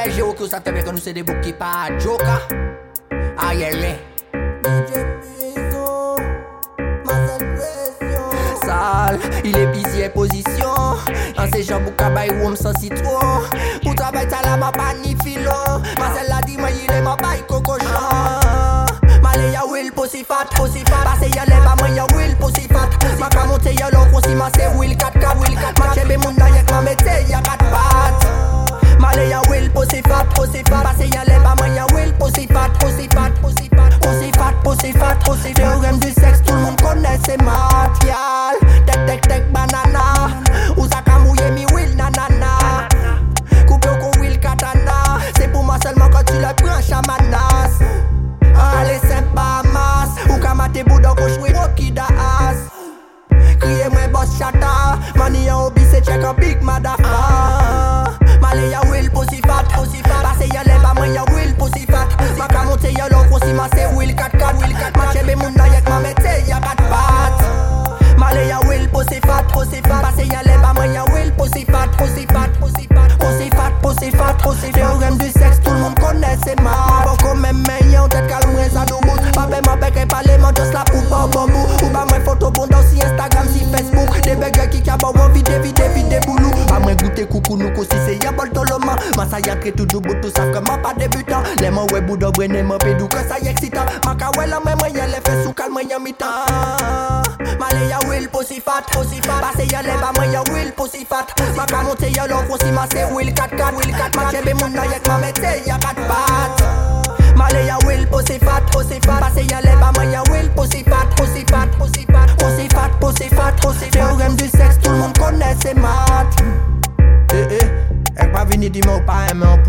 Belge ou ki ou sa febe kon nou se debou ki pa joka A ye le Sal, il e bizi e pozisyon An se jan bou kabay ou m san sitron Ou tabay tala ma pa ni filon Masel la di man il e ma bay koko jan Male ya wil posifat, posifat Pase ya le pussy fat, pussy fat Passe ya lève à moi ya will pussy fat, pussy fat, pussy fat Pussy fat, pussy fat, pussy Théorème du sexe tout le monde connaît c'est matial Tek tek tek banana. Ou ça ka mouiller mi will nanana Coupe au con will katana. C'est pour moi seulement quand tu le prends chamanas Allez c'est pas masse. Ou ka mate boudon ko choué Rocki da as mwen boss Shatta. Money an obi se check a big Ma se wil kat kat Ma chebe moun dayek ma mette ya bat bat Ma le ya wil posi fat posi fat Pase ya le ba mwen ya wil posi fat posi fat Posi fat posi fat posi fat posi fat Teorem du seks tout l'monde kone se mat Bo kon men men yon tet kal mwen sa nou mout Pa be ma beke pale man just la pou pa ou bon mou Ou ba mwen foto bon dan si Instagram si Facebook De bege ki ka ba wan vide vide vide boulou Ba mwen goute koukou nou bol toloma Ma ça y'a cré tout du bout tout ça vraiment pas débutant Les mots web ou d'obre mon pédou que ça y excitant Ma kawela mais moi y'a les fesses sous calme y'a will pussy fat Passe y'a lève à moi y'a will pussy fat Ma ka monte y'a l'or aussi ma c'est will 4 4 will 4 Ma chebe moun na yek ma mette y'a 4 pattes Malé ya will pussy fat, Passe ya lève à moi ya will pussy fat, pussy fat, pussy fat Pussy fat, Théorème du sexe, tout le monde connaît c'est Eh Meni di mou pa eme an